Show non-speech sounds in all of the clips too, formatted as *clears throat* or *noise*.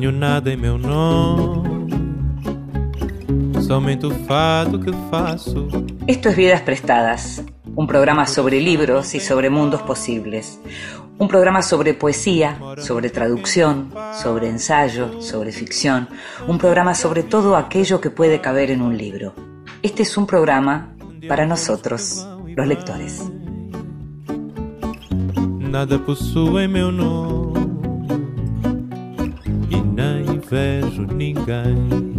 Nada em meu nome, somente o fado que faço. Esto es Vidas Prestadas, un programa sobre libros y sobre mundos posibles. Un programa sobre poesía, sobre traducción, sobre ensayo, sobre ficción. Un programa sobre todo aquello que puede caber en un libro. Este es un programa para nosotros, los lectores. Nada possui em meu nome vejo ninguém.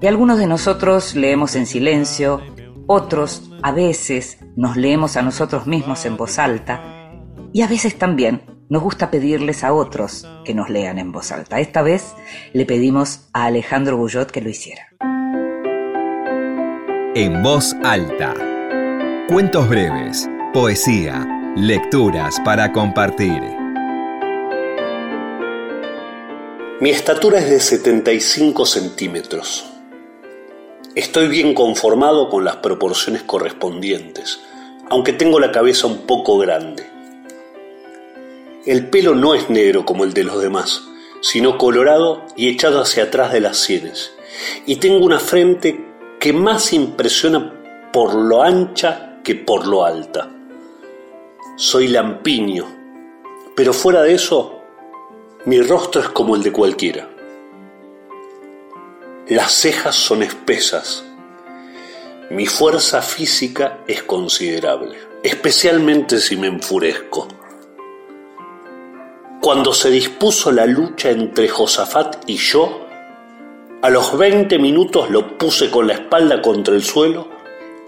Y algunos de nosotros leemos en silencio, otros a veces nos leemos a nosotros mismos en voz alta y a veces también nos gusta pedirles a otros que nos lean en voz alta. Esta vez le pedimos a Alejandro Bullot que lo hiciera. En voz alta. Cuentos breves, poesía, lecturas para compartir. Mi estatura es de 75 centímetros. Estoy bien conformado con las proporciones correspondientes, aunque tengo la cabeza un poco grande. El pelo no es negro como el de los demás, sino colorado y echado hacia atrás de las sienes. Y tengo una frente que más impresiona por lo ancha que por lo alta. Soy lampiño, pero fuera de eso, mi rostro es como el de cualquiera. Las cejas son espesas. Mi fuerza física es considerable, especialmente si me enfurezco. Cuando se dispuso la lucha entre Josafat y yo, a los 20 minutos lo puse con la espalda contra el suelo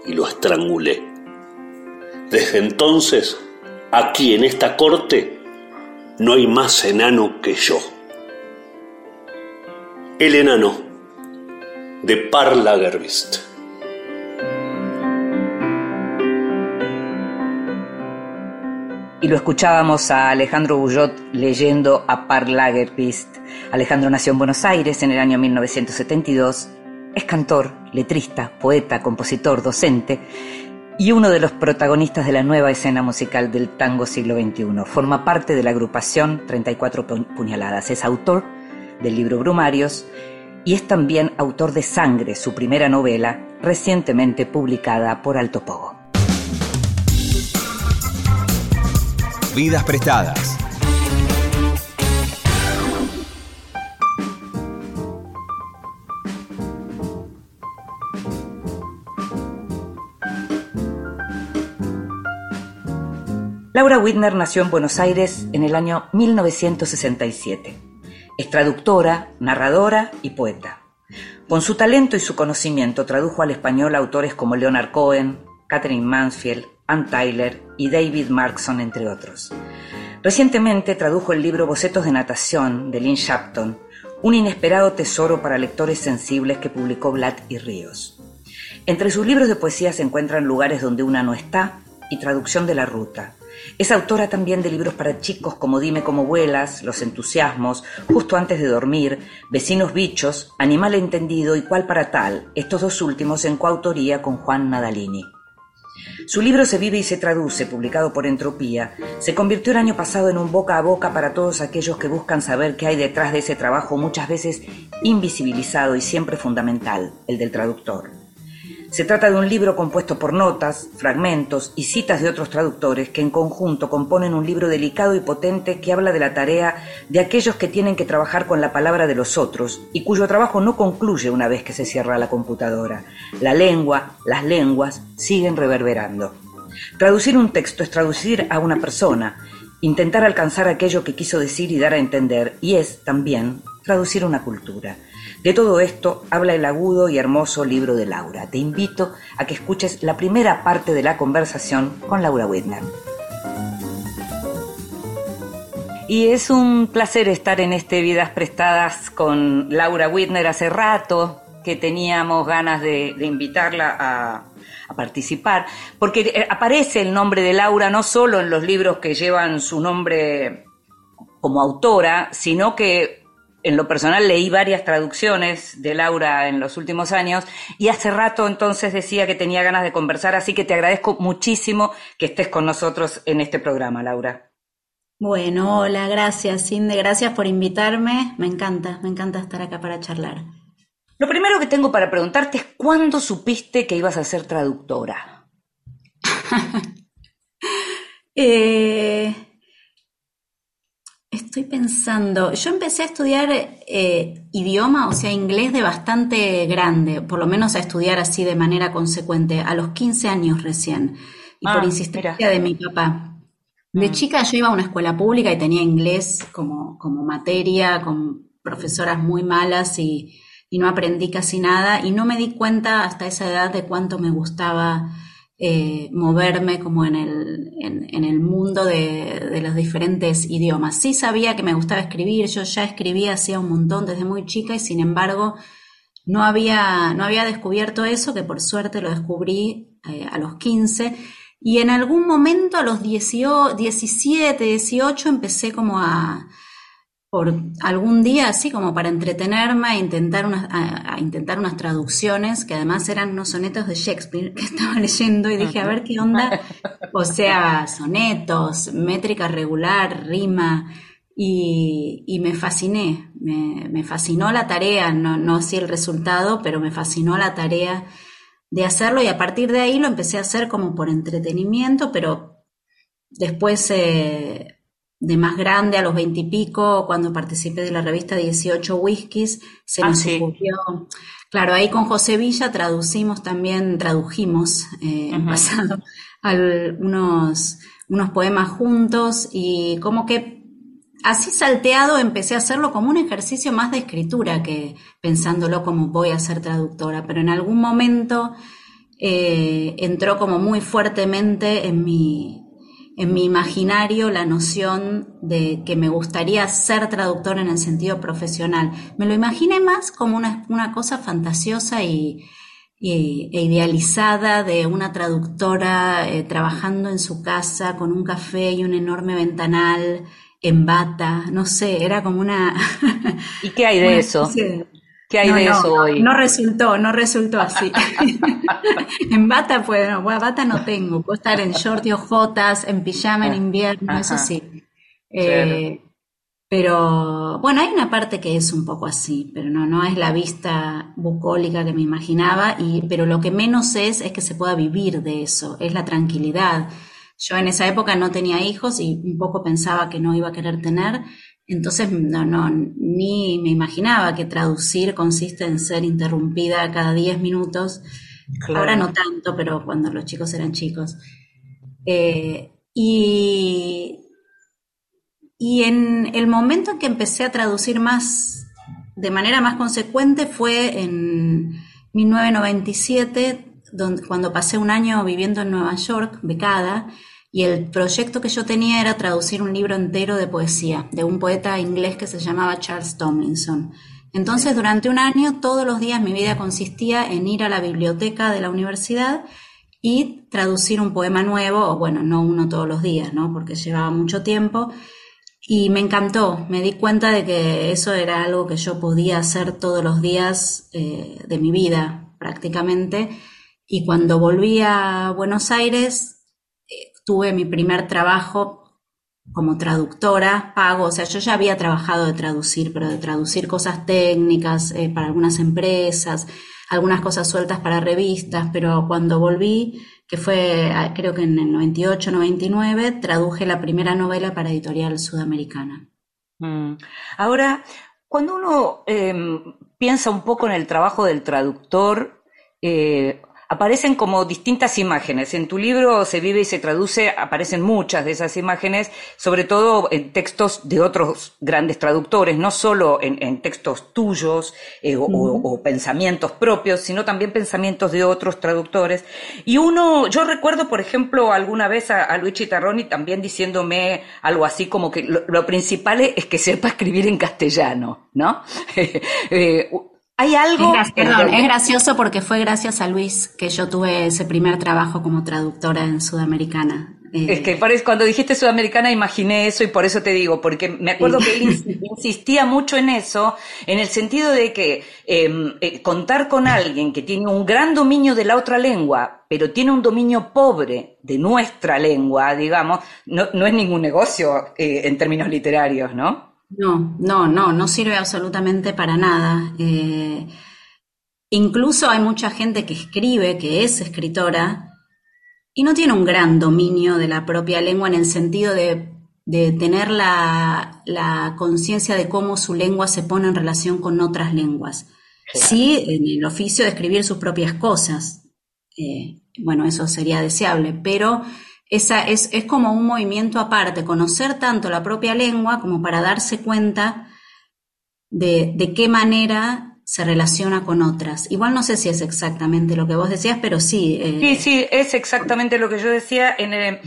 y lo estrangulé. Desde entonces, aquí en esta corte, no hay más enano que yo. El enano de Parla Gerbist. Y lo escuchábamos a Alejandro Bullot leyendo a Par Lagerpist. Alejandro nació en Buenos Aires en el año 1972. Es cantor, letrista, poeta, compositor, docente y uno de los protagonistas de la nueva escena musical del tango siglo XXI. Forma parte de la agrupación 34 Puñaladas. Es autor del libro Brumarios y es también autor de Sangre, su primera novela, recientemente publicada por Alto Pogo. Vidas prestadas. Laura Whitner nació en Buenos Aires en el año 1967. Es traductora, narradora y poeta. Con su talento y su conocimiento tradujo al español autores como Leonard Cohen, Catherine Mansfield, Ann Tyler y David Markson, entre otros. Recientemente tradujo el libro Bocetos de Natación de Lynn Shapton, un inesperado tesoro para lectores sensibles que publicó Blatt y Ríos. Entre sus libros de poesía se encuentran Lugares donde una no está y Traducción de la Ruta, es autora también de libros para chicos como Dime cómo vuelas, Los entusiasmos, Justo antes de dormir, Vecinos bichos, Animal entendido y Cuál para tal, estos dos últimos en coautoría con Juan Nadalini. Su libro Se vive y se traduce, publicado por Entropía, se convirtió el año pasado en un boca a boca para todos aquellos que buscan saber qué hay detrás de ese trabajo muchas veces invisibilizado y siempre fundamental, el del traductor. Se trata de un libro compuesto por notas, fragmentos y citas de otros traductores que en conjunto componen un libro delicado y potente que habla de la tarea de aquellos que tienen que trabajar con la palabra de los otros y cuyo trabajo no concluye una vez que se cierra la computadora. La lengua, las lenguas siguen reverberando. Traducir un texto es traducir a una persona, intentar alcanzar aquello que quiso decir y dar a entender, y es también traducir una cultura. De todo esto habla el agudo y hermoso libro de Laura. Te invito a que escuches la primera parte de la conversación con Laura Whitner. Y es un placer estar en este Vidas Prestadas con Laura Whitner hace rato que teníamos ganas de, invitarla a, participar, porque aparece el nombre de Laura no solo en los libros que llevan su nombre como autora, sino que en lo personal leí varias traducciones de Laura en los últimos años y hace rato entonces decía que tenía ganas de conversar, así que te agradezco muchísimo que estés con nosotros en este programa, Laura. Bueno, hola, gracias, Cindy, gracias por invitarme. Me encanta, me encanta estar acá para charlar. Lo primero que tengo para preguntarte es ¿cuándo supiste que ibas a ser traductora? *laughs* eh, Estoy pensando, yo empecé a estudiar eh, idioma, o sea, inglés de bastante grande, por lo menos a estudiar así de manera consecuente, a los 15 años recién, y por ah, insistencia de mi papá. De mm. chica yo iba a una escuela pública y tenía inglés como, como materia, con profesoras muy malas y, y no aprendí casi nada, y no me di cuenta hasta esa edad de cuánto me gustaba eh, moverme como en el, en, el mundo de, los diferentes idiomas. Sí sabía que me gustaba escribir, yo ya escribía hacía un montón desde muy chica y sin embargo no había, no había descubierto eso, que por suerte lo descubrí eh, a los 15. Y en algún momento a los 18, 17, 18 empecé como a, por algún día, así como para entretenerme a intentar, unas, intentar unas traducciones, que además eran unos sonetos de Shakespeare que *laughs* estaba leyendo y dije, a ver qué onda. O sea, sonetos, métrica regular, rima, y, y me fasciné, me, me, fascinó la tarea, no, no así el resultado, pero me fascinó la tarea de hacerlo y a partir de ahí lo empecé a hacer como por entretenimiento, pero después... Eh, de más grande, a los veintipico, cuando participé de la revista 18 Whiskies, se ah, nos ocurrió. Claro, ahí con José Villa traducimos también, tradujimos eh, pasado *laughs* unos, unos poemas juntos y como que así salteado empecé a hacerlo como un ejercicio más de escritura que pensándolo como voy a ser traductora, pero en algún momento eh, entró como muy fuertemente en mi, en mi imaginario la noción de que me gustaría ser traductor en el sentido profesional. Me lo imaginé más como una, cosa fantasiosa y, e idealizada de una traductora eh, trabajando en su casa con un café y un enorme ventanal en bata, no sé, era como una... ¿Y qué hay de *laughs* eso? ¿Qué hay de eso hoy? No resultó, no resultó así. *laughs* *laughs* en bata, pues, no, bata no tengo. Puedo estar en short y ojotas, en pijama en invierno, eso sí. Eh, pero bueno, hay una parte que es un poco así, pero no, no es la vista bucólica que me imaginaba, y, pero lo que menos es es que se pueda vivir de eso, es la tranquilidad. Yo en esa época no tenía hijos y un poco pensaba que no iba a querer tener, entonces, no, no, ni me imaginaba que traducir consiste en ser interrumpida cada 10 minutos. Ahora no tanto, pero cuando los chicos eran chicos. Eh, y, y en el momento en que empecé a traducir más, de manera más consecuente, fue en 1997, donde, cuando pasé un año viviendo en Nueva York, becada, y el proyecto que yo tenía era traducir un libro entero de poesía de un poeta inglés que se llamaba Charles Tomlinson. Entonces, durante un año, todos los días mi vida consistía en ir a la biblioteca de la universidad y traducir un poema nuevo, o bueno, no uno todos los días, ¿no? Porque llevaba mucho tiempo. Y me encantó, me di cuenta de que eso era algo que yo podía hacer todos los días eh, de mi vida, prácticamente. Y cuando volví a Buenos Aires, tuve mi primer trabajo como traductora, pago, o sea, yo ya había trabajado de traducir, pero de traducir cosas técnicas eh, para algunas empresas, algunas cosas sueltas para revistas, pero cuando volví, que fue ah, creo que en el 98, 99, traduje la primera novela para editorial sudamericana. Mm. Ahora, cuando uno em, piensa un poco en el trabajo del traductor, eh, aparecen como distintas imágenes. En tu libro Se vive y se traduce, aparecen muchas de esas imágenes, sobre todo en textos de otros grandes traductores, no solo en, textos tuyos eh, o, pensamientos propios, sino también pensamientos de otros traductores. Y uno, yo recuerdo, por ejemplo, alguna vez a, Luigi Tarroni también diciéndome algo así como que lo, principal es que sepa escribir en castellano, ¿no? *laughs* Eh, hay algo. Es, perdón, es gracioso porque fue gracias a Luis que yo tuve ese primer trabajo como traductora en Sudamericana. Es que parece, cuando dijiste sudamericana imaginé eso y por eso te digo, porque me acuerdo que *laughs* él insistía mucho en eso, en el sentido de que em, eh, contar con alguien que tiene un gran dominio de la otra lengua, pero tiene un dominio pobre de nuestra lengua, digamos, no, no es ningún negocio eh, en términos literarios, ¿no? No, no, no, no sirve absolutamente para nada. Eh, incluso hay mucha gente que escribe, que es escritora, y no tiene un gran dominio de la propia lengua en el sentido de, tener la, conciencia de cómo su lengua se pone en relación con otras lenguas. Sí, en el oficio de escribir sus propias cosas. Eh, bueno, eso sería deseable, pero esa es, es como un movimiento aparte, conocer tanto la propia lengua como para darse cuenta de, de qué manera se relaciona con otras. Igual no sé si es exactamente lo que vos decías, pero sí. Eh, sí, sí, es exactamente lo que yo decía en el,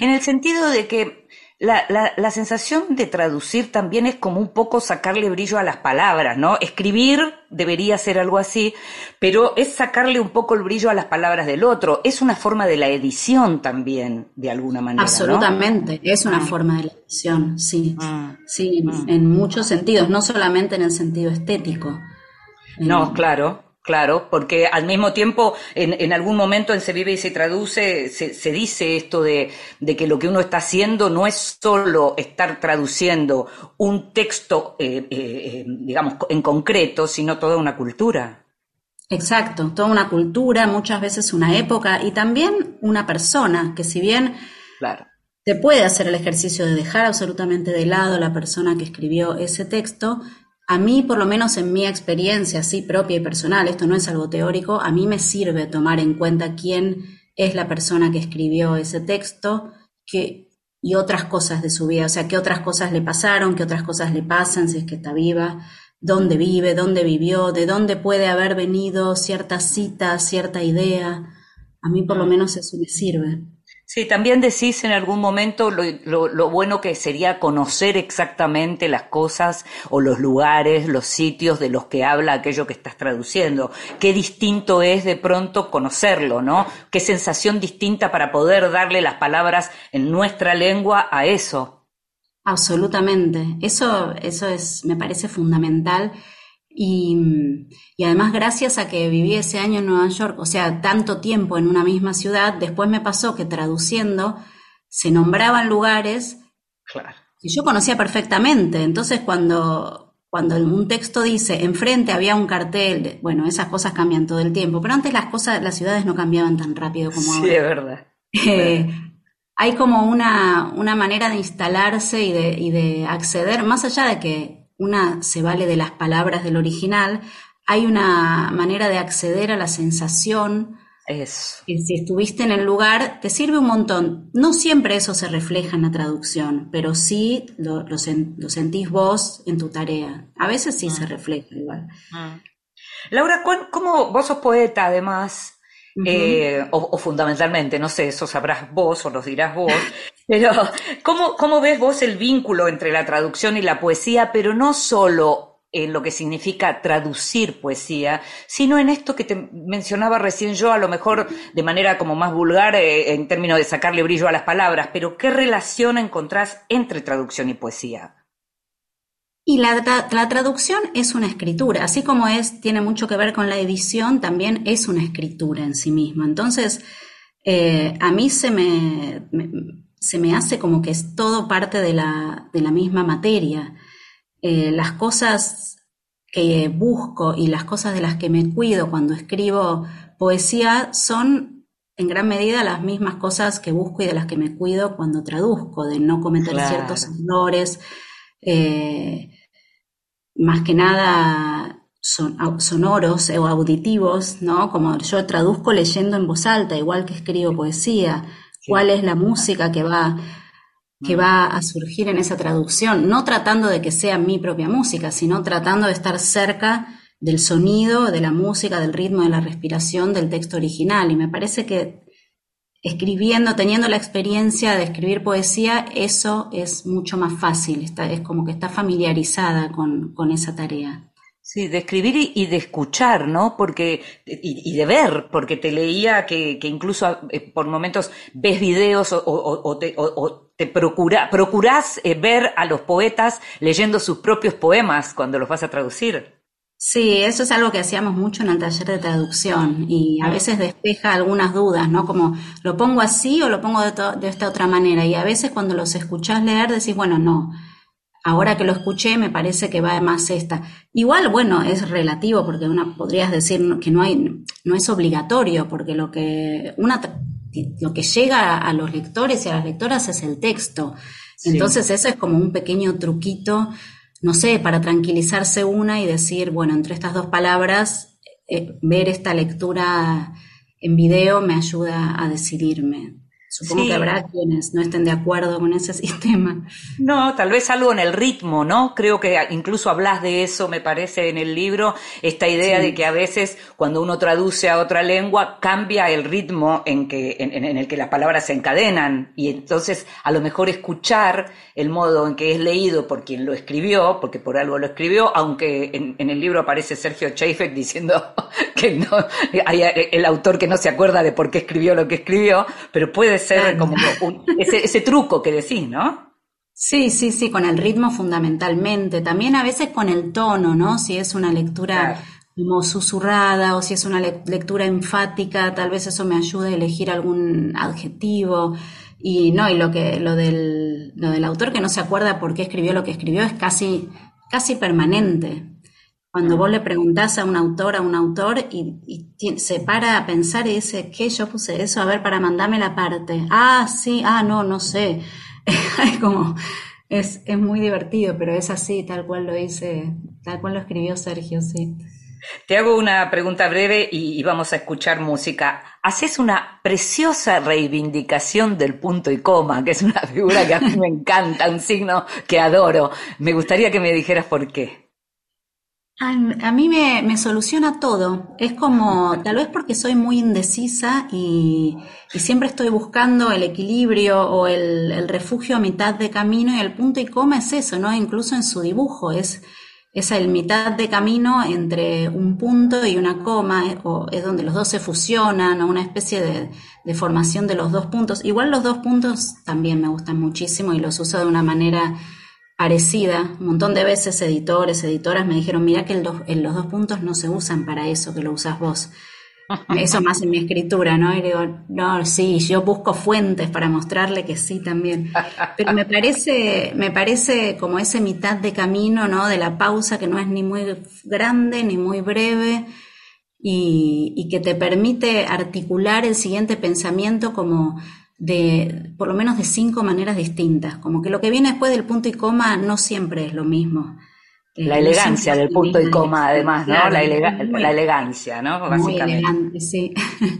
en el sentido de que la, la, la, sensación de traducir también es como un poco sacarle brillo a las palabras, ¿no? Escribir debería ser algo así, pero es sacarle un poco el brillo a las palabras del otro. Es una forma de la edición también, de alguna manera. Absolutamente, es una mm. forma de la edición, sí. Mm. Sí, mm. en muchos sentidos, no solamente en el sentido estético. No, claro, Claro, porque al mismo tiempo, en, en, algún momento en Se vive y se traduce, se, se dice esto de, de, que lo que uno está haciendo no es solo estar traduciendo un texto, eh, eh, eh, digamos, en concreto, sino toda una cultura. Exacto, toda una cultura, muchas veces una época y también una persona, que si bien claro. se puede hacer el ejercicio de dejar absolutamente de lado la persona que escribió ese texto, a mí, por lo menos en mi experiencia así propia y personal, esto no es algo teórico, a mí me sirve tomar en cuenta quién es la persona que escribió ese texto y otras cosas de su vida, o sea, qué otras cosas le pasaron, qué otras cosas le pasan si es que está viva, dónde vive, dónde vivió, de dónde puede haber venido cierta cita, cierta idea. A mí por lo menos eso me sirve. Sí, también decís en algún momento lo, bueno que sería conocer exactamente las cosas o los lugares, los sitios de los que habla aquello que estás traduciendo. Qué distinto es de pronto conocerlo, ¿no? Qué sensación distinta para poder darle las palabras en nuestra lengua a eso. Absolutamente. Eso, eso es, me parece fundamental y, además, gracias a que viví ese año en Nueva York, o sea, tanto tiempo en una misma ciudad, después me pasó que traduciendo se nombraban lugares que yo conocía perfectamente. Entonces, cuando, cuando un texto dice enfrente había un cartel, bueno, esas cosas cambian todo el tiempo, pero antes las cosas, las ciudades no cambiaban tan rápido como ahora. Sí, es verdad. Eh, hay como una, una manera de instalarse y de, y de acceder, más allá de que una se vale de las palabras del original, hay una manera de acceder a la sensación. Es. Que si estuviste en el lugar, te sirve un montón. No siempre eso se refleja en la traducción, pero sí lo, sentís vos en tu tarea. A veces sí se mm. refleja igual. Mm. Laura, ¿cómo vos sos poeta además? Eh, o, fundamentalmente, no sé, eso sabrás vos o los dirás vos, *laughs* pero ¿cómo, ¿cómo ves vos el vínculo entre la traducción y la poesía, pero no solo en lo que significa traducir poesía, sino en esto que te mencionaba recién yo, a lo mejor de manera como más vulgar eh, en términos de sacarle brillo a las palabras, pero ¿qué relación encontrás entre traducción y poesía? Y la, traducción es una escritura, así como es, tiene mucho que ver con la edición, también es una escritura en sí misma. Entonces, eh, a mí se me, se me hace como que es todo parte de la, de la misma materia. Eh, las cosas que busco y las cosas de las que me cuido cuando escribo poesía son en gran medida las mismas cosas que busco y de las que me cuido cuando traduzco, de no cometer ciertos errores, eh, más que nada son, sonoros o auditivos, ¿no? Como yo traduzco leyendo en voz alta, igual que escribo poesía, cuál es la música que va, que mm. va a surgir en esa traducción, no tratando de que sea mi propia música, sino tratando de estar cerca del sonido, de la música, del ritmo, de la respiración del texto original. Y me parece que escribiendo, teniendo la experiencia de escribir poesía, eso es mucho más fácil, está, es como que está familiarizada con, esa tarea. Sí, de escribir y, de escuchar, ¿no? Porque, y, de ver, porque te leía que, incluso eh, por momentos ves videos o, te, procurás eh, ver a los poetas leyendo sus propios poemas cuando los vas a traducir. Sí, eso es algo que hacíamos mucho en el taller de traducción y a veces despeja algunas dudas, ¿no? Como lo pongo así o lo pongo de, de esta otra manera y a veces cuando los escuchás leer decís, bueno, no Ahora que lo escuché, me parece que va más esta. Igual, bueno, es relativo, porque una podrías decir que no hay, no es obligatorio, porque lo que una lo que llega a los lectores y a las lectoras es el texto. Entonces, eso es como un pequeño truquito, no sé, para tranquilizarse una y decir, bueno, entre estas dos palabras, eh, ver esta lectura en video me ayuda a decidirme. Supongo que habrá quienes no estén de acuerdo con ese *laughs* sistema. No, tal vez algo en el ritmo, ¿no? Creo que incluso hablas de eso, me parece, en el libro, esta idea de que a veces cuando uno traduce a otra lengua cambia el ritmo en, que, en, el que las palabras se encadenan y entonces a lo mejor escuchar el modo en que es leído por quien lo escribió, porque por algo lo escribió, aunque en, el libro aparece Sergio Cheifek diciendo *laughs* que no, hay el autor que no se acuerda de por qué escribió lo que escribió, pero puede ser como ese, truco que decís, ¿no? Sí, sí, sí, con el ritmo fundamentalmente. También a veces con el tono, ¿no? Si es una lectura como susurrada o si es una lectura enfática, tal vez eso me ayude a elegir algún adjetivo. Y no, y lo que, lo del, lo del autor que no se acuerda por qué escribió lo que escribió es casi, casi permanente. Cuando vos le preguntás a un autor, a un autor, y, se para a pensar y dice, ¿qué? Yo puse eso, a ver, para mandarme la parte. Ah, sí, ah, no, no sé. *laughs* es como, es, es muy divertido, pero es así, tal cual lo dice, tal cual lo escribió Sergio, sí. Te hago una pregunta breve y, vamos a escuchar música. Haces una preciosa reivindicación del punto y coma, que es una figura que a mí me *laughs* encanta, un signo que adoro. Me gustaría que me dijeras por qué. A, mí me, soluciona todo. Es como, tal vez porque soy muy indecisa y, siempre estoy buscando el equilibrio o el, refugio a mitad de camino y el punto y coma es eso, ¿no? Incluso en su dibujo es, es el mitad de camino entre un punto y una coma, es, o es donde los dos se fusionan o una especie de, de formación de los dos puntos. Igual los dos puntos también me gustan muchísimo y los uso de una manera parecida. Un montón de veces editores, editoras me dijeron, mira que los dos puntos no se usan para eso, que lo usas vos. *laughs* Eso más en mi escritura, ¿no? Y digo, no, sí, yo busco fuentes para mostrarle que sí también. Pero me parece, me parece como ese mitad de camino, ¿no? De la pausa que no es ni muy grande ni muy breve y, y que te permite articular el siguiente pensamiento como de por lo menos de cinco maneras distintas, como que lo que viene después del punto y coma no siempre es lo mismo. Eh, la elegancia del punto y coma, además, ¿no? la, elegancia, ¿no? Básicamente. sí.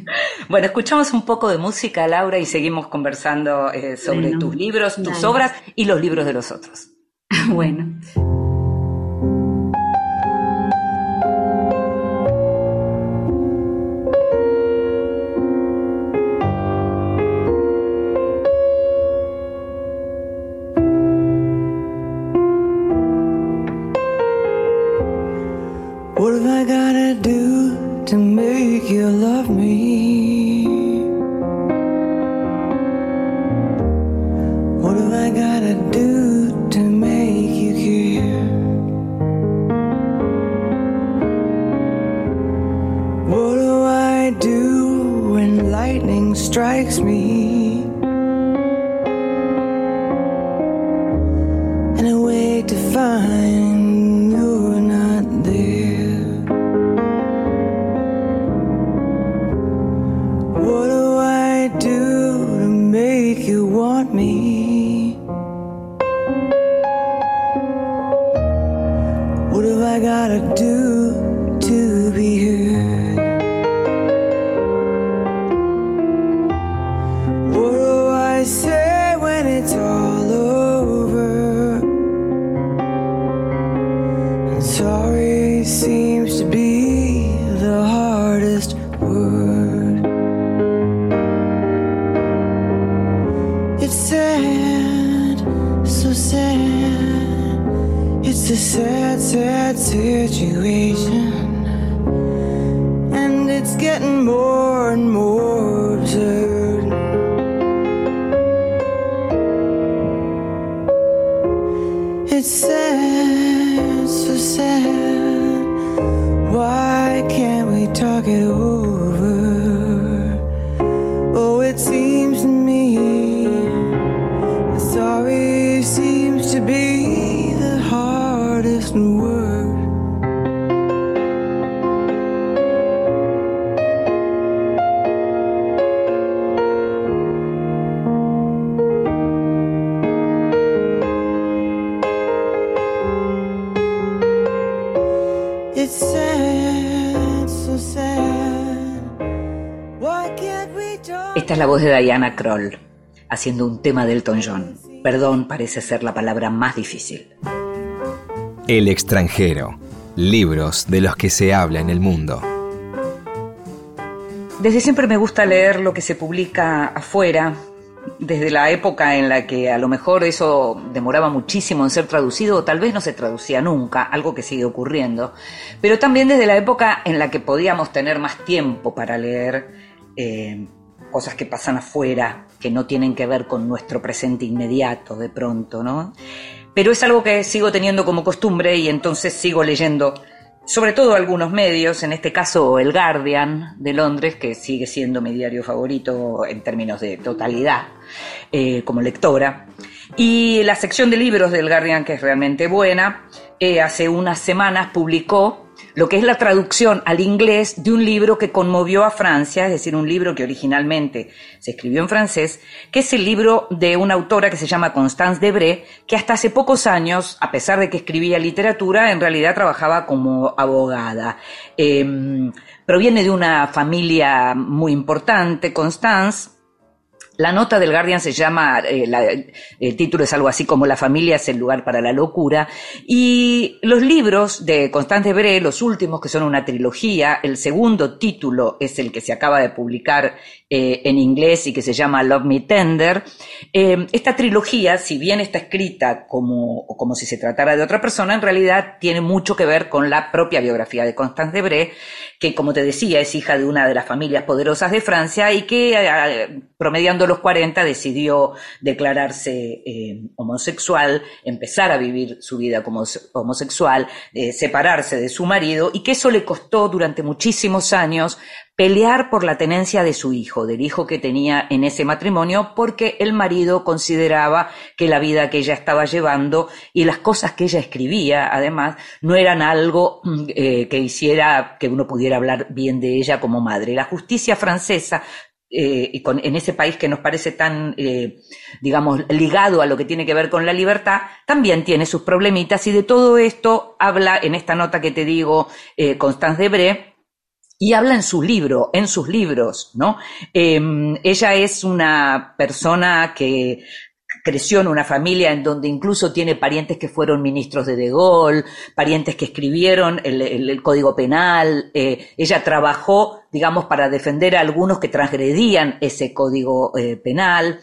*laughs* bueno, escuchamos un poco de música, Laura, y seguimos conversando eh, sobre tus libros, tus obras y los libros de los otros. *laughs* bueno. Voz de Diana Kroll, haciendo un tema de Elton John. Perdón parece ser la palabra más difícil. El extranjero. Libros de los que se habla en el mundo. Desde siempre me gusta leer lo que se publica afuera, desde la época en la que a lo mejor eso demoraba muchísimo en ser traducido o tal vez no se traducía nunca, algo que sigue ocurriendo, pero también desde la época en la que podíamos tener más tiempo para leer eh, cosas que pasan afuera, que no tienen que ver con nuestro presente inmediato de pronto, ¿no? Pero es algo que sigo teniendo como costumbre y entonces sigo leyendo sobre todo algunos medios, en este caso el Guardian de Londres, que sigue siendo mi diario favorito en términos de totalidad eh, como lectora, y la sección de libros del Guardian, que es realmente buena, eh, hace unas semanas publicó lo que es la traducción al inglés de un libro que conmovió a Francia, es decir, un libro que originalmente se escribió en francés, que es el libro de una autora que se llama Constance Debré, que hasta hace pocos años, a pesar de que escribía literatura, en realidad trabajaba como abogada. Eh, proviene de una familia muy importante, Constance, la nota del Guardian se llama, eh, el título es algo así como La familia es el lugar para la locura. Y los libros de Constance Bré, los últimos que son una trilogía, el segundo título es el que se acaba de publicar eh, en inglés y que se llama Love Me Tender. Eh, esta trilogía, si bien está escrita como, como si se tratara de otra persona, en realidad tiene mucho que ver con la propia biografía de Constance Debré, que como te decía es hija de una de las familias poderosas de Francia y que promediando los 40 decidió declararse eh, homosexual, empezar a vivir su vida como homosexual, eh, separarse de su marido y que eso le costó durante muchísimos años pelear por la tenencia de su hijo, del hijo que tenía en ese matrimonio, porque el marido consideraba que la vida que ella estaba llevando y las cosas que ella escribía, además, no eran algo eh, que hiciera que uno pudiera hablar bien de ella como madre. La justicia francesa eh, y en ese país que nos parece tan, eh, digamos, ligado a lo que tiene que ver con la libertad, también tiene sus problemitas y de todo esto habla en esta nota que te digo eh, Constance Debré, y habla en su libro, en sus libros, ¿no? Ella es una persona que creció en una familia en donde incluso tiene parientes que fueron ministros de De Gaulle, parientes que escribieron el, Código Penal. Eh, ella trabajó, digamos, para defender a algunos que transgredían ese Código eh, Penal.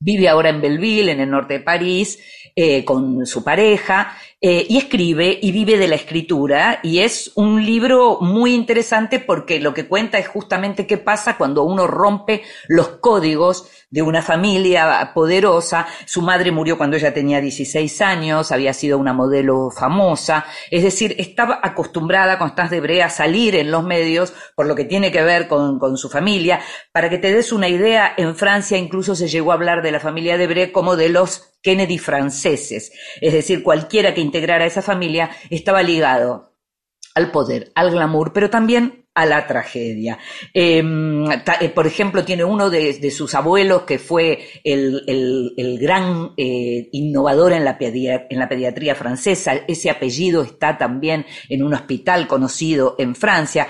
Vive ahora en Belleville, en el norte de París, eh, con su pareja, eh, y escribe y vive de la escritura, y es un libro muy interesante porque lo que cuenta es justamente qué pasa cuando uno rompe los códigos de una familia poderosa. Su madre murió cuando ella tenía 16 años, había sido una modelo famosa, es decir, estaba acostumbrada Constance de Brea a salir en los medios por lo que tiene que ver con, su familia. Para que te des una idea, en Francia incluso se llegó a hablar de la familia de Brea como de los Kennedy franceses, es decir, cualquiera que integrara esa familia estaba ligado al poder, al glamour, pero también a la tragedia. Eh, por ejemplo, tiene uno de, sus abuelos que fue el, gran eh, innovador en la, pediatría francesa. Ese apellido está también en un hospital conocido en Francia.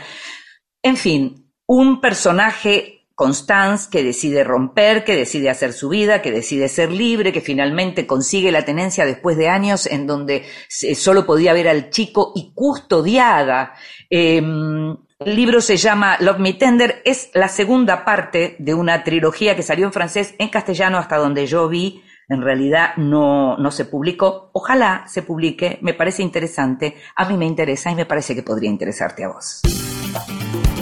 En fin, un personaje Constance, que decide romper, que decide hacer su vida, que decide ser libre, que finalmente consigue la tenencia después de años en donde solo podía ver al chico y custodiada. Eh, el libro se llama Love Me Tender, es la segunda parte de una trilogía que salió en francés, en castellano, hasta donde yo vi, en realidad no, no se publicó. Ojalá se publique, me parece interesante, a mí me interesa y me parece que podría interesarte a vos.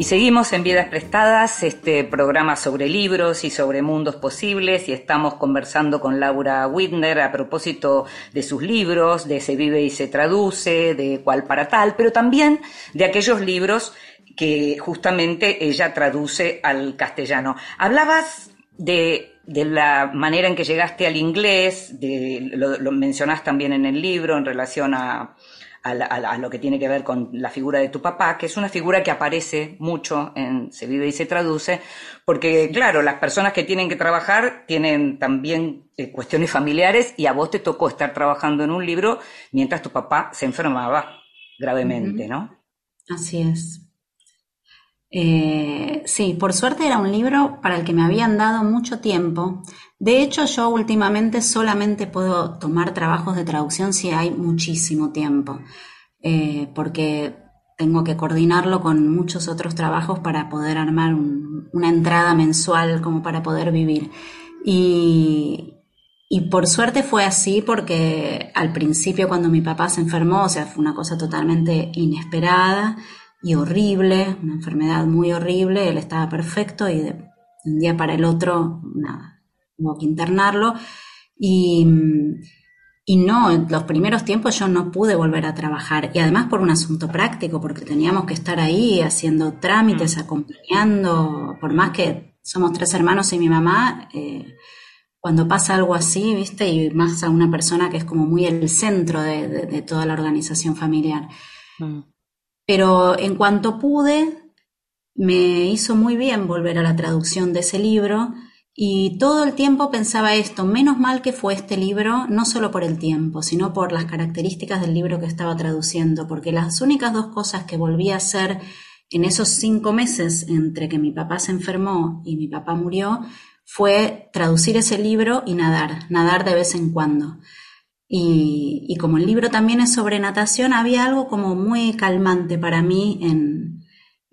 Y seguimos en Vidas Prestadas, este programa sobre libros y sobre mundos posibles, y estamos conversando con Laura Widner a propósito de sus libros, de Se vive y se traduce, de Cual para tal, pero también de aquellos libros que justamente ella traduce al castellano. Hablabas de, la manera en que llegaste al inglés, de, lo, lo mencionás también en el libro en relación a, a, lo que tiene que ver con la figura de tu papá, que es una figura que aparece mucho en Se vive y se traduce, porque claro, las personas que tienen que trabajar tienen también eh, cuestiones familiares y a vos te tocó estar trabajando en un libro mientras tu papá se enfermaba gravemente, ¿no? Así es. Eh, sí, por suerte era un libro para el que me habían dado mucho tiempo. De hecho, yo últimamente solamente puedo tomar trabajos de traducción si hay muchísimo tiempo, eh, porque tengo que coordinarlo con muchos otros trabajos para poder armar una entrada mensual como para poder vivir. Y, y por suerte fue así porque al principio cuando mi papá se enfermó, o sea, fue una cosa totalmente inesperada y horrible, una enfermedad muy horrible, él estaba perfecto y de, un día para el otro, nada, hubo que internarlo. Y, y no, en los primeros tiempos yo no pude volver a trabajar, y además por un asunto práctico, porque teníamos que estar ahí haciendo trámites, mm. acompañando, por más que somos tres hermanos y mi mamá, eh, cuando pasa algo así, ¿viste? Y más a una persona que es como muy el centro de, toda la organización familiar. Mm. Pero en cuanto pude, me hizo muy bien volver a la traducción de ese libro y todo el tiempo pensaba esto, menos mal que fue este libro, no solo por el tiempo, sino por las características del libro que estaba traduciendo, porque las únicas dos cosas que volví a hacer en esos cinco meses entre que mi papá se enfermó y mi papá murió fue traducir ese libro y nadar, nadar de vez en cuando. Y, como el libro también es sobre natación, había algo como muy calmante para mí en,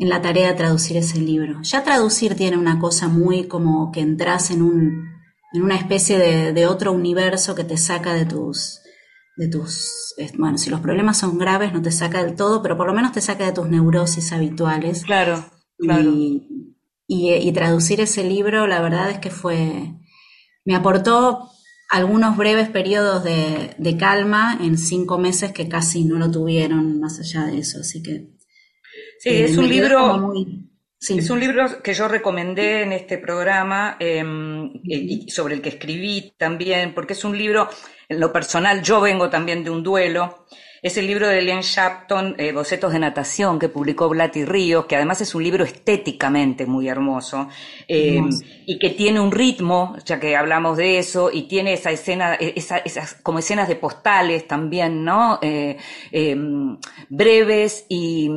la tarea de traducir ese libro. Ya traducir tiene una cosa muy como que entras en, un, en una especie de, otro universo que te saca de tus, de tus, bueno, si los problemas son graves no te saca del todo, pero por lo menos te saca de tus neurosis habituales. Claro, claro. Y, y traducir ese libro, la verdad es que fue, me aportó algunos breves periodos de, calma en cinco meses que casi no lo tuvieron más allá de eso, así que... Sí, eh, es un libro... Es un libro que yo recomendé en este programa em, y sobre el que escribí también, porque es un libro, en lo personal, yo vengo también de un duelo, es el libro de Elian Shapton, eh, Bocetos de Natación, que publicó Blatty Ríos, que además es un libro estéticamente muy hermoso, eh, y que tiene un ritmo, ya que hablamos de eso, y tiene esa escena, e, esas como escenas de postales también, ¿no? Eh, em, breves y,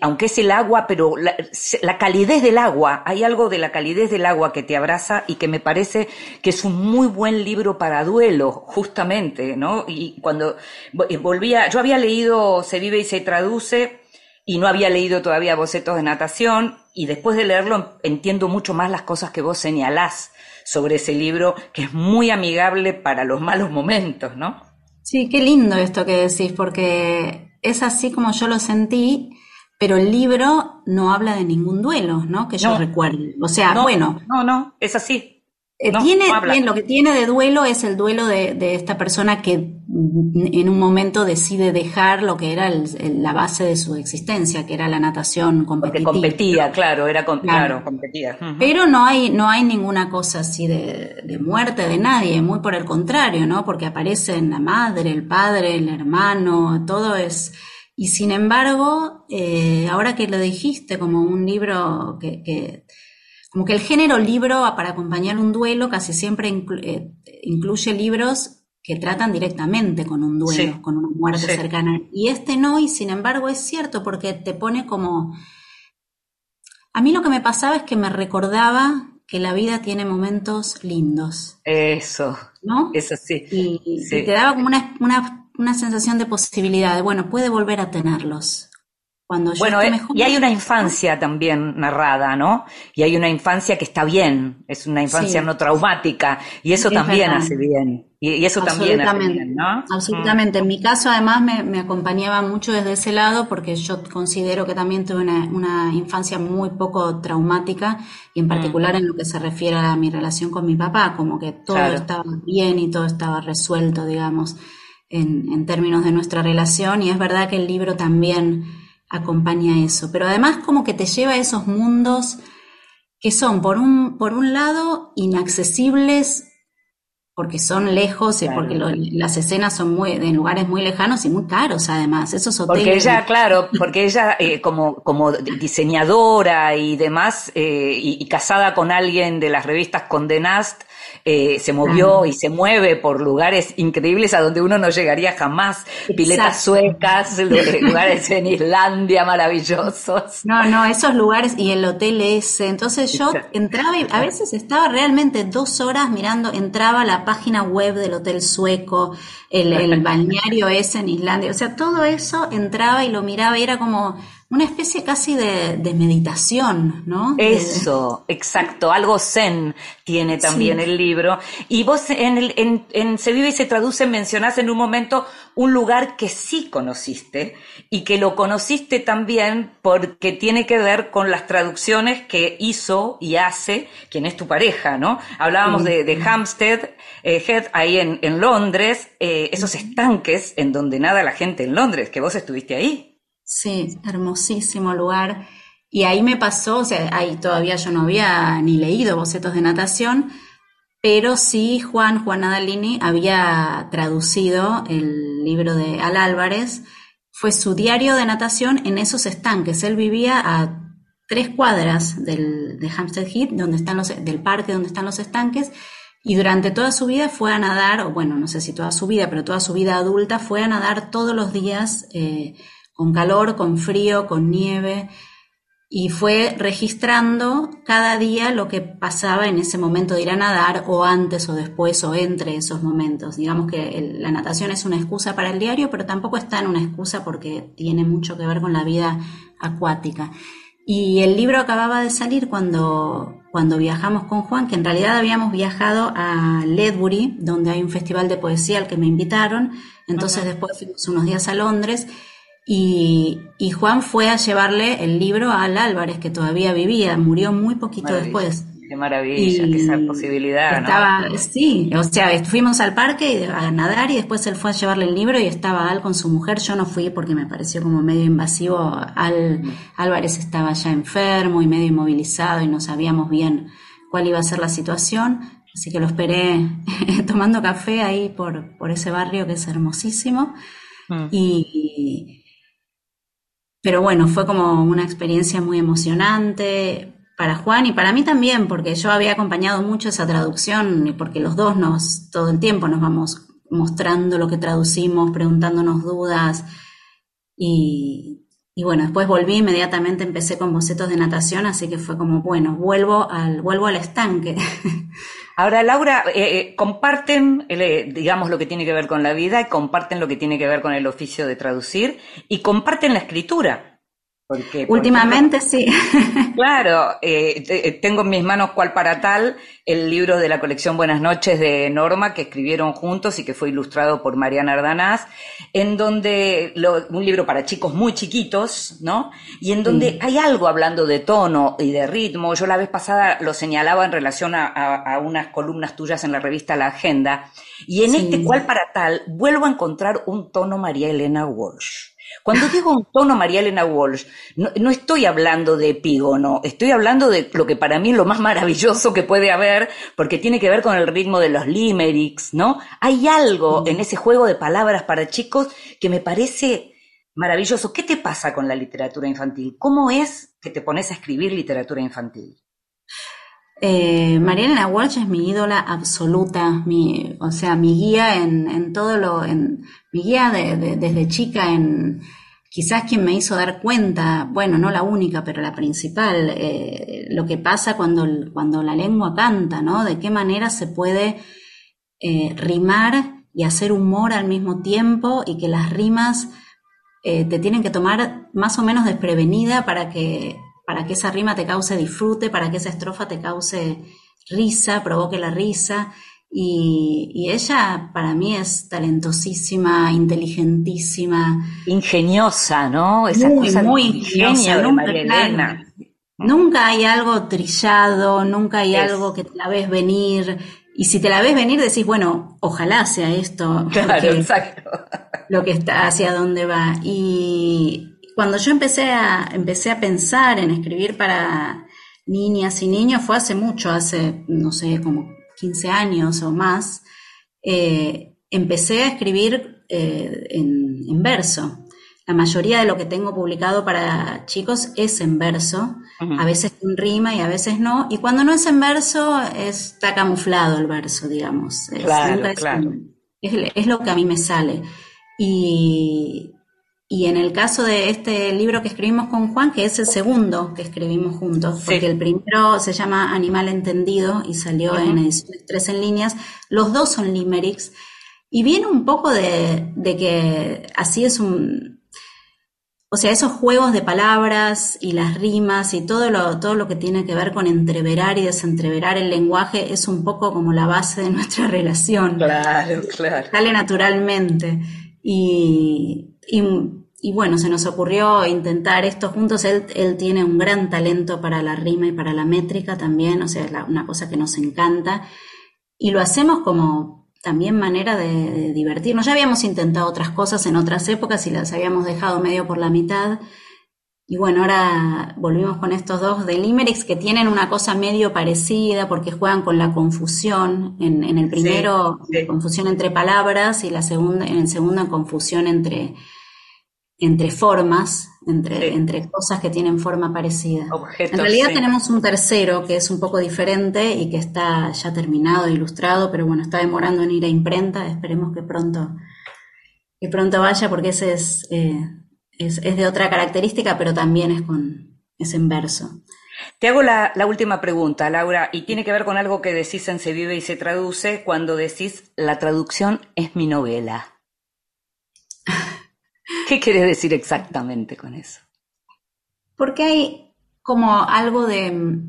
aunque es el agua, pero la, calidez del agua, hay algo de la calidez del agua que te abraza y que me parece que es un muy buen libro para duelo, justamente, ¿no? Y cuando yo había leído Se vive y se traduce y no había leído todavía bocetos de natación y después de leerlo entiendo mucho más las cosas que vos señalás sobre ese libro que es muy amigable para los malos momentos, ¿no? Sí, qué lindo esto que decís porque es así como yo lo sentí, pero el libro no habla de ningún duelo, ¿no? Que yo recuerde. O sea, bueno. No, no, es así. Eh, tiene, lo que tiene de duelo es el duelo de, esta persona que en un momento decide dejar lo que era la base de su existencia, que era la natación competitiva. Porque competía, claro, era claro. competía. Pero no hay, no hay ninguna cosa así de, muerte de nadie, muy por el contrario, ¿no? Porque aparecen la madre, el padre, el hermano, todo es... Y sin embargo, eh, ahora que lo dijiste como un libro que como que el género libro para acompañar un duelo casi siempre eh, incluye libros que tratan directamente con un duelo, con una muerte cercana. Y este no, y sin embargo es cierto, porque te pone como... A mí lo que me pasaba es que me recordaba que la vida tiene momentos lindos. Eso. ¿No? Eso sí. Y, te daba como una, una, una sensación de posibilidad, de, bueno, puede volver a tenerlos bueno, eh, y hay una infancia también narrada, ¿no? Y hay una infancia que está bien, es una infancia no traumática, y eso también hace bien. Y, eso también hace bien, ¿no? Absolutamente. En mi caso, además, me, acompañaba mucho desde ese lado, porque yo considero que también tuve una, infancia muy poco traumática, y en particular mm. en lo que se refiere a mi relación con mi papá, como que todo estaba bien y todo estaba resuelto, digamos, en, en términos de nuestra relación, y es verdad que el libro también acompaña eso. Pero además como que te lleva a esos mundos que son, por un, por un lado, inaccesibles porque son lejos y porque las escenas son muy en lugares muy lejanos y muy caros además. Esos hoteles. porque ella claro porque ella eh, como como diseñadora y demás eh, y, casada con alguien de las revistas Condenast eh, se movió y se mueve por lugares increíbles a donde uno no llegaría jamás. Piletas suecas, *laughs* lugares en Islandia maravillosos. No, no, esos lugares y el hotel ese. Entonces yo entraba y a veces estaba realmente dos horas mirando, entraba a la página web del hotel sueco, el, el *laughs* balneario ese en Islandia. O sea, todo eso entraba y lo miraba y era como una especie casi de, meditación, ¿no? Eso, exacto, algo zen tiene también el libro. Y vos en, el, en, Se vive y se traduce mencionás en un momento un lugar que sí conociste y que lo conociste también porque tiene que ver con las traducciones que hizo y hace quien es tu pareja, ¿no? Hablábamos de, de, Hampstead eh, Head ahí en, en Londres, eh, esos estanques en donde nada la gente en Londres, que vos estuviste ahí. Sí, hermosísimo lugar. Y ahí me pasó, o sea, ahí todavía yo no había ni leído bocetos de natación, pero sí Juan, Juan Adalini, había traducido el libro de Al Álvarez. Fue su diario de natación en esos estanques. Él vivía a tres cuadras del, de Hampstead Heath, donde están los, del parque donde están los estanques, y durante toda su vida fue a nadar, o bueno, no sé si toda su vida, pero toda su vida adulta fue a nadar todos los días. Eh, con calor, con frío, con nieve, y fue registrando cada día lo que pasaba en ese momento de ir a nadar o antes o después o entre esos momentos. Digamos que la natación es una excusa para el diario, pero tampoco está en una excusa porque tiene mucho que ver con la vida acuática. Y el libro acababa de salir cuando, cuando viajamos con Juan, que en realidad habíamos viajado a Ledbury, donde hay un festival de poesía al que me invitaron. Entonces después fuimos unos días a Londres y, Juan fue a llevarle el libro al Álvarez, que todavía vivía, murió muy poquito después. Qué maravilla, qué esa posibilidad. Estaba, sí, o sea, fuimos al parque a nadar y después él fue a llevarle el libro y estaba Al con su mujer. Yo no fui porque me pareció como medio invasivo. Al, mm. Álvarez estaba ya enfermo y medio inmovilizado y no sabíamos bien cuál iba a ser la situación. Así que lo esperé *laughs* tomando café ahí por, por ese barrio que es hermosísimo. Mm. Y, pero bueno, fue como una experiencia muy emocionante para Juan y para mí también, porque yo había acompañado mucho esa traducción y porque los dos nos, todo el tiempo nos vamos mostrando lo que traducimos, preguntándonos dudas. Y, y bueno, después volví inmediatamente, empecé con bocetos de natación, así que fue como, bueno, vuelvo al, vuelvo al estanque. *laughs* Ahora, Laura, eh, eh, comparten, eh, digamos, lo que tiene que ver con la vida y comparten lo que tiene que ver con el oficio de traducir y comparten la escritura. Porque, Últimamente sí. *laughs* Claro, tengo en mis manos cual para tal el libro de la colección Buenas noches de Norma que escribieron juntos y que fue ilustrado por Mariana Ardanaz, en donde un libro para chicos muy chiquitos, ¿no? Y en donde hay algo hablando de tono y de ritmo. Yo la vez pasada lo señalaba en relación a, unas columnas tuyas en la revista La Agenda, y en este cual para tal vuelvo a encontrar un tono María Elena Walsh. Cuando digo un tono María Elena Walsh, no, estoy hablando de epígono, estoy hablando de lo que para mí es lo más maravilloso que puede haber, porque tiene que ver con el ritmo de los limericks, ¿no? Hay algo mm. en ese juego de palabras para chicos que me parece maravilloso. ¿Qué te pasa con la literatura infantil? ¿Cómo es que te pones a escribir literatura infantil? Eh, Mariana Walsh es mi ídola absoluta, mi, o sea, mi guía en, en todo lo, en, mi guía desde chica en quizás quien me hizo dar cuenta, bueno, no la única, pero la principal, eh, lo que pasa cuando, cuando la lengua canta, ¿no? De qué manera se puede eh, rimar y hacer humor al mismo tiempo y que las rimas eh, te tienen que tomar más o menos desprevenida para que para que esa rima te cause disfrute, para que esa estrofa te cause risa, provoque la risa. Y, ella para mí es talentosísima, inteligentísima. Ingeniosa, ¿no? Esa muy, muy ingeniosa. Nunca, nunca hay algo trillado, nunca hay algo que te la ves venir. Y si te la ves venir, decís, bueno, ojalá sea esto. Claro, exacto. Lo que está, hacia dónde va. Y, cuando yo empecé a, empecé a pensar en escribir para niñas y niños fue hace mucho, hace, no sé, como 15 años o más, eh, empecé a escribir eh, en, verso. La mayoría de lo que tengo publicado para chicos es en verso, a veces en rima y a veces no, y cuando no es en verso está camuflado el verso, digamos. Claro, claro. es, lo que a mí me sale. Y, y en el caso de este libro que escribimos con Juan, que es el segundo que escribimos juntos, porque el primero se llama Animal Entendido y salió en ediciones tres en líneas, los dos son limericks, y viene un poco de, que así es un... O sea, esos juegos de palabras y las rimas y todo lo, todo lo que tiene que ver con entreverar y desentreverar el lenguaje es un poco como la base de nuestra *laughs* relación. Claro, claro. Sale naturalmente. Y, y, bueno, se nos ocurrió intentar esto juntos. Él, él, tiene un gran talento para la rima y para la métrica también, o sea, es una cosa que nos encanta. Y lo hacemos como también manera de, divertirnos. Ya habíamos intentado otras cosas en otras épocas y las habíamos dejado medio por la mitad. Y bueno, ahora volvimos con estos dos de Limericks que tienen una cosa medio parecida porque juegan con la confusión. En, en el primero, confusión entre palabras y la segunda, en el segundo, confusión entre, entre formas, entre, entre cosas que tienen forma parecida. en realidad tenemos un tercero que es un poco diferente y que está ya terminado, ilustrado, pero bueno, está demorando en ir a imprenta. Esperemos que pronto, que pronto vaya porque ese es... Eh, es, de otra característica, pero también es, con, es en verso. Te hago la, última pregunta, Laura, y tiene que ver con algo que decís en Se vive y se traduce cuando decís la traducción es mi novela. ¿Qué quieres decir exactamente con eso? Porque hay como algo de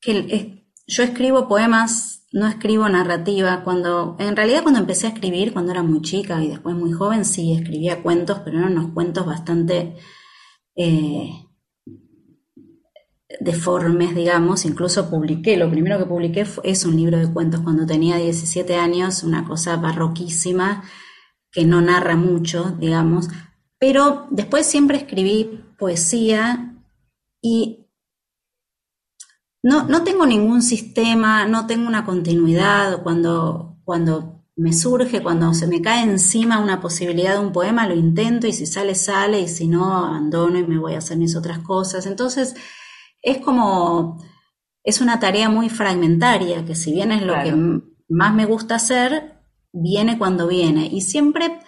que yo escribo poemas no escribo narrativa. Cuando, en realidad cuando empecé a escribir, cuando era muy chica y después muy joven, sí escribía cuentos, pero eran unos cuentos bastante eh, deformes, digamos. Incluso publiqué, lo primero que publiqué es un libro de cuentos cuando tenía 17 años, una cosa barroquísima que no narra mucho, digamos. Pero después siempre escribí poesía y no, no tengo ningún sistema, no tengo una continuidad. Cuando, cuando me surge, cuando se me cae encima una posibilidad de un poema, lo intento y si sale, sale y si no, abandono y me voy a hacer mis otras cosas. Entonces, es como, es una tarea muy fragmentaria, que si bien es lo que más me gusta hacer, viene cuando viene. Y siempre,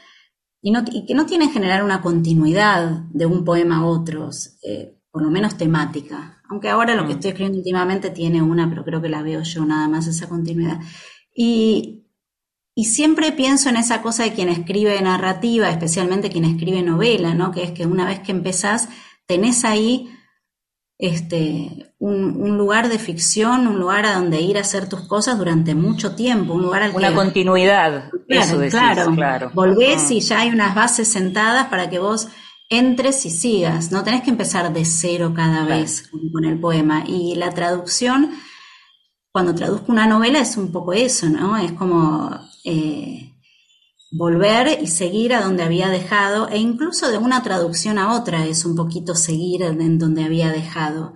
y, no, y que no tiene en general una continuidad de un poema a otros, eh, por lo menos temática. Aunque ahora lo que mm. estoy escribiendo últimamente tiene una, pero creo que la veo yo nada más esa continuidad. Y, siempre pienso en esa cosa de quien escribe narrativa, especialmente quien escribe novela, ¿no? Que es que una vez que empezás, tenés ahí este, un, lugar de ficción, un lugar a donde ir a hacer tus cosas durante mucho tiempo, un lugar al Una continuidad, claro, eso claro, claro. Volvés y ya hay unas bases sentadas para que vos entres y sigas, no tenés que empezar de cero cada vez con el poema. Y la traducción, cuando traduzco una novela, es un poco eso, ¿no? Es como eh, volver y seguir a donde había dejado, e incluso de una traducción a otra es un poquito seguir en donde había dejado,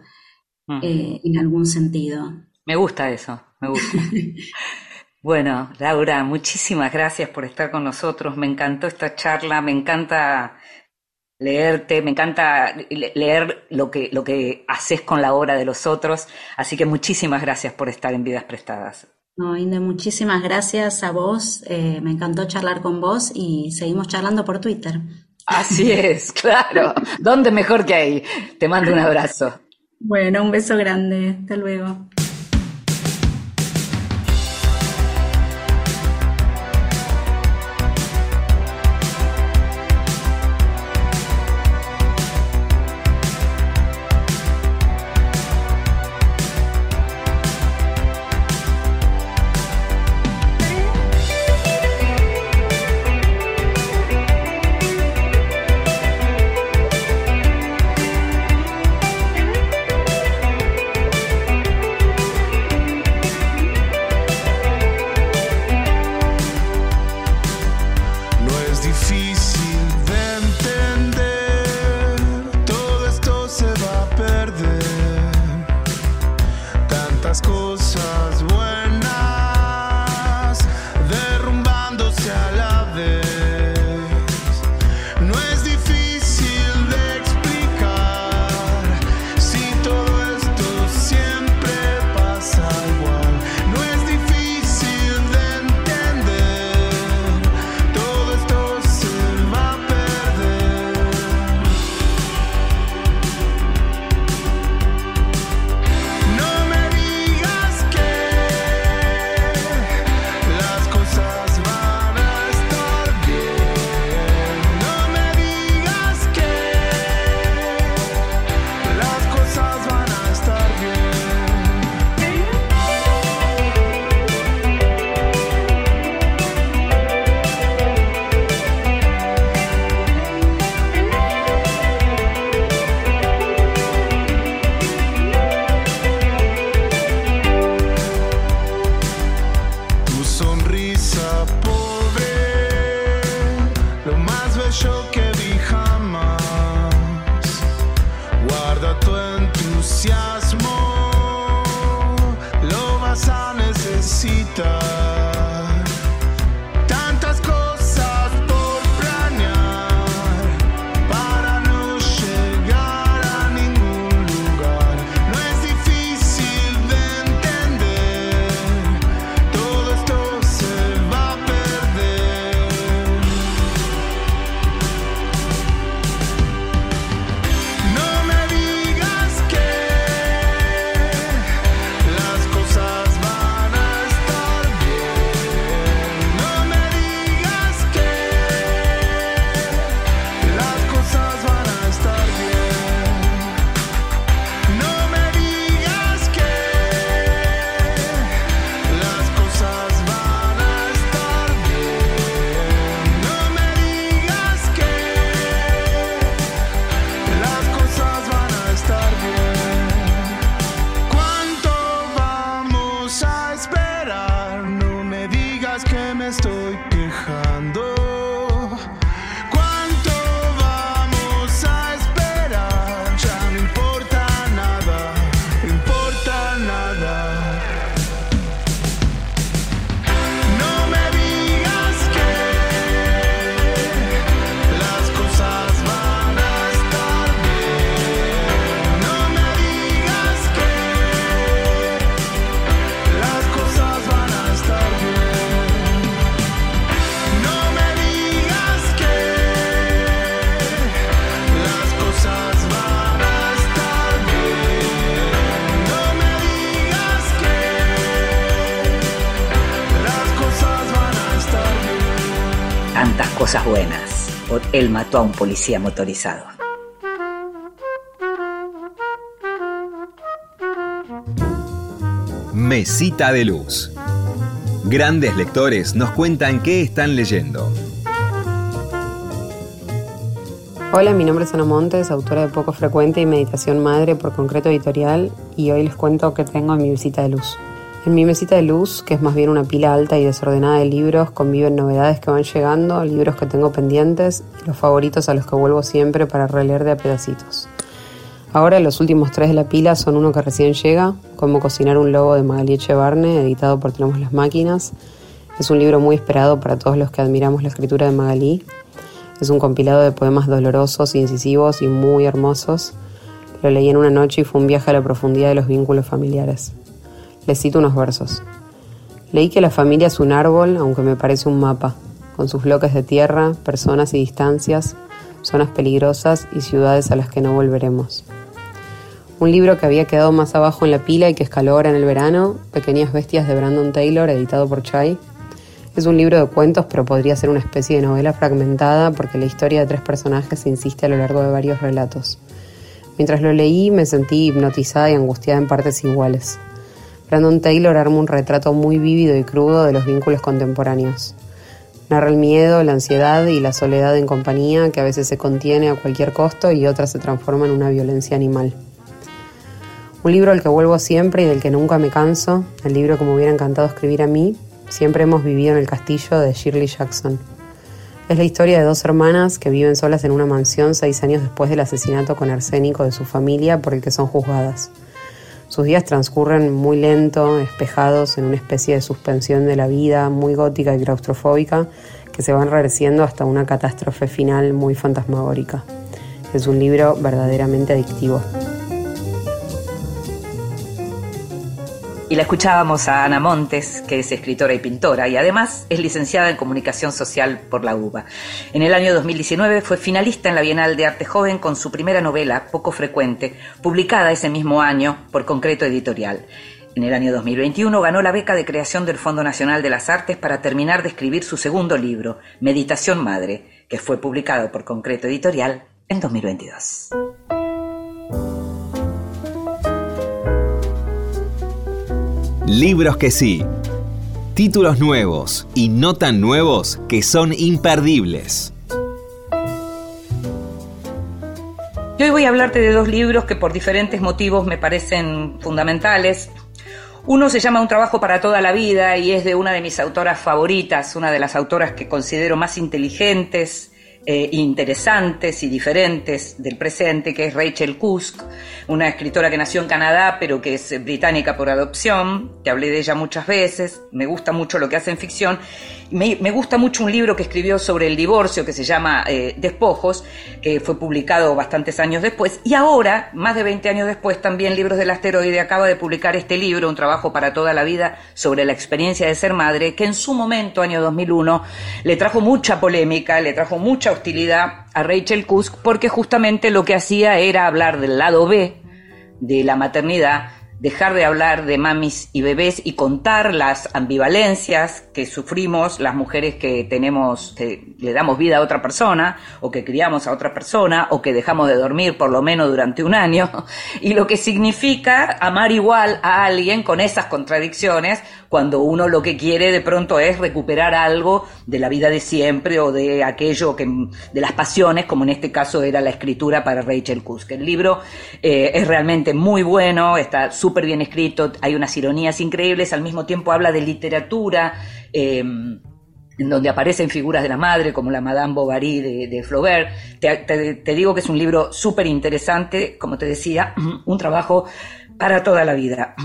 mm. eh, en algún sentido. Me gusta eso, me gusta. *laughs* bueno, Laura, muchísimas gracias por estar con nosotros. Me encantó esta charla, me encanta leerte, me encanta leer lo que, lo que haces con la obra de los otros, así que muchísimas gracias por estar en Vidas Prestadas. No, Inde, muchísimas gracias a vos, eh, me encantó charlar con vos y seguimos charlando por Twitter. Así es, *laughs* claro. ¿Dónde mejor que ahí? Te mando un abrazo. Bueno, un beso grande. Hasta luego. Él mató a un policía motorizado. Mesita de Luz. Grandes lectores nos cuentan qué están leyendo. Hola, mi nombre es Ana Montes, autora de Poco Frecuente y Meditación Madre por Concreto Editorial, y hoy les cuento qué tengo en mi visita de luz. En mi mesita de luz, que es más bien una pila alta y desordenada de libros, conviven novedades que van llegando, libros que tengo pendientes y los favoritos a los que vuelvo siempre para releer de a pedacitos. Ahora los últimos tres de la pila son uno que recién llega, Cómo cocinar un lobo de Magali Echevarne, editado por Tenemos las Máquinas. Es un libro muy esperado para todos los que admiramos la escritura de Magalí. Es un compilado de poemas dolorosos, incisivos y muy hermosos. Lo leí en una noche y fue un viaje a la profundidad de los vínculos familiares. Les cito unos versos. Leí que la familia es un árbol, aunque me parece un mapa, con sus bloques de tierra, personas y distancias, zonas peligrosas y ciudades a las que no volveremos. Un libro que había quedado más abajo en la pila y que escaló ahora en el verano, Pequeñas Bestias de Brandon Taylor, editado por Chai. Es un libro de cuentos, pero podría ser una especie de novela fragmentada porque la historia de tres personajes insiste a lo largo de varios relatos. Mientras lo leí me sentí hipnotizada y angustiada en partes iguales. Brandon Taylor arma un retrato muy vívido y crudo de los vínculos contemporáneos. Narra el miedo, la ansiedad y la soledad en compañía que a veces se contiene a cualquier costo y otras se transforma en una violencia animal. Un libro al que vuelvo siempre y del que nunca me canso, el libro que me hubiera encantado escribir a mí, Siempre hemos vivido en el castillo de Shirley Jackson. Es la historia de dos hermanas que viven solas en una mansión seis años después del asesinato con arsénico de su familia por el que son juzgadas. Sus días transcurren muy lento, espejados en una especie de suspensión de la vida muy gótica y claustrofóbica que se van reciendo hasta una catástrofe final muy fantasmagórica. Es un libro verdaderamente adictivo. Y la escuchábamos a Ana Montes, que es escritora y pintora y además es licenciada en Comunicación Social por la UBA. En el año 2019 fue finalista en la Bienal de Arte Joven con su primera novela, Poco Frecuente, publicada ese mismo año por Concreto Editorial. En el año 2021 ganó la beca de creación del Fondo Nacional de las Artes para terminar de escribir su segundo libro, Meditación Madre, que fue publicado por Concreto Editorial en 2022. Libros que sí. Títulos nuevos y no tan nuevos que son imperdibles. Y hoy voy a hablarte de dos libros que por diferentes motivos me parecen fundamentales. Uno se llama Un trabajo para toda la vida y es de una de mis autoras favoritas, una de las autoras que considero más inteligentes, eh, interesantes y diferentes del presente, que es Rachel Cusk, una escritora que nació en Canadá, pero que es británica por adopción. Te hablé de ella muchas veces, me gusta mucho lo que hace en ficción. Me, gusta mucho un libro que escribió sobre el divorcio que se llama eh, Despojos, que fue publicado bastantes años después. Y ahora, más de 20 años después, también Libros del Asteroide acaba de publicar este libro, un trabajo para toda la vida sobre la experiencia de ser madre, que en su momento, año 2001, le trajo mucha polémica, le trajo mucha hostilidad a Rachel Kusk porque justamente lo que hacía era hablar del lado B de la maternidad dejar de hablar de mamis y bebés y contar las ambivalencias que sufrimos las mujeres que tenemos, que le damos vida a otra persona, o que criamos a otra persona, o que dejamos de dormir por lo menos durante un año, *laughs* y lo que significa amar igual a alguien con esas contradicciones, cuando uno lo que quiere de pronto es recuperar algo de la vida de siempre o de aquello que, de las pasiones, como en este caso era la escritura para Rachel Kusk. El libro eh, es realmente muy bueno, está súper súper bien escrito, hay unas ironías increíbles, al mismo tiempo habla de literatura, em, en donde aparecen figuras de la madre, como la Madame Bovary de, Flaubert. Te, digo que es un libro súper interesante, como te decía, *clears throat* un trabajo para toda la vida.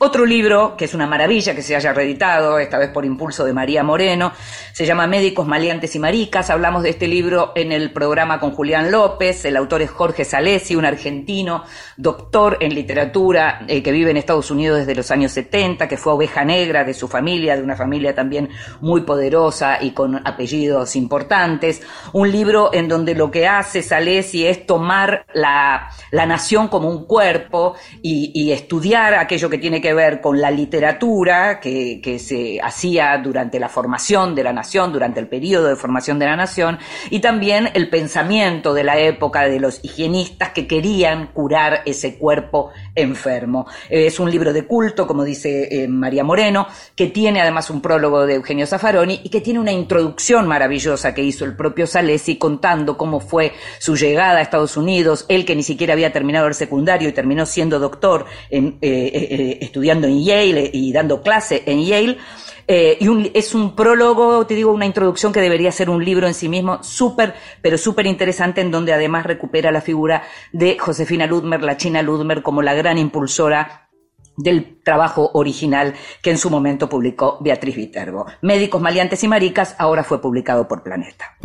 Otro libro, que es una maravilla que se haya reeditado, esta vez por impulso de María Moreno, se llama Médicos, Maleantes y Maricas. Hablamos de este libro en el programa con Julián López. El autor es Jorge Salesi, un argentino, doctor en literatura, eh, que vive en Estados Unidos desde los años 70, que fue oveja negra de su familia, de una familia también muy poderosa y con apellidos importantes. Un libro en donde lo que hace Salesi es tomar la, nación como un cuerpo y, y estudiar aquello que tiene que ver con la literatura que, se hacía durante la formación de la nación, durante el periodo de formación de la nación, y también el pensamiento de la época de los higienistas que querían curar ese cuerpo enfermo. Es un libro de culto, como dice eh, María Moreno, que tiene además un prólogo de Eugenio Zaffaroni y que tiene una introducción maravillosa que hizo el propio Salesi contando cómo fue su llegada a Estados Unidos, él que ni siquiera había terminado el secundario y terminó siendo doctor en, eh, eh, estudiando en Yale y dando clase en Yale. Eh, y es un prólogo, te digo, una introducción que debería ser un libro en sí mismo, súper, pero súper interesante, en donde además recupera la figura de Josefina Ludmer, la China Ludmer, como la gran impulsora del trabajo original que en su momento publicó Beatriz Viterbo. Médicos, Maleantes y Maricas ahora fue publicado por Planeta.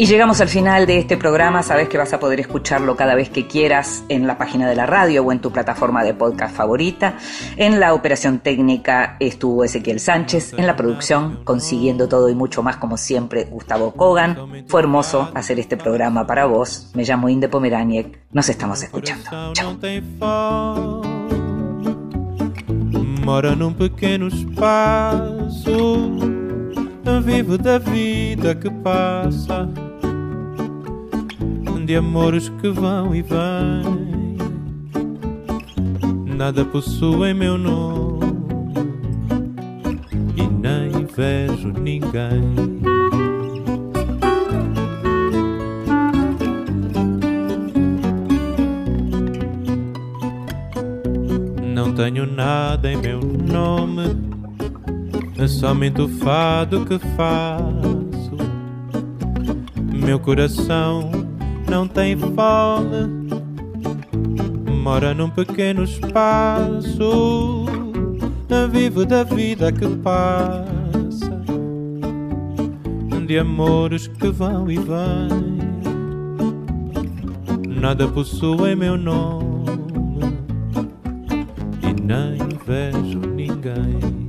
Y llegamos al final de este programa. Sabes que vas a poder escucharlo cada vez que quieras en la página de la radio o en tu plataforma de podcast favorita. En la operación técnica estuvo Ezequiel Sánchez. En la producción, consiguiendo todo y mucho más, como siempre, Gustavo Kogan. Fue hermoso hacer este programa para vos. Me llamo Inde Pomeraniec. Nos estamos escuchando. Chao. De amores que vão e vêm. Nada possui meu nome e nem vejo ninguém. Não tenho nada em meu nome, é somente o fado que faço. Meu coração não tem fome, mora num pequeno espaço, vivo da vida que passa, de amores que vão e vêm. Nada possui meu nome e nem vejo ninguém.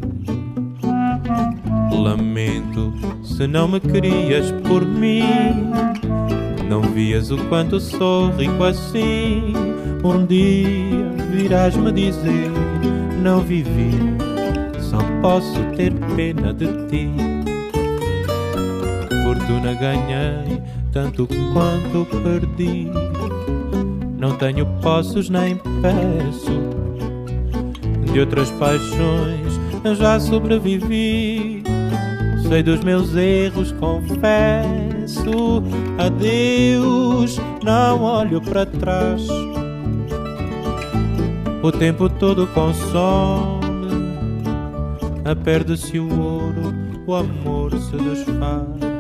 Lamento se não me querias por mim não vias o quanto sou rico assim. Um dia virás me dizer: Não vivi, só posso ter pena de ti. Fortuna ganhei, tanto quanto perdi. Não tenho posses nem peço. De outras paixões já sobrevivi. Sei dos meus erros, confesso adeus, não olho para trás. O tempo todo consome, perde-se o ouro, o amor se desfaz.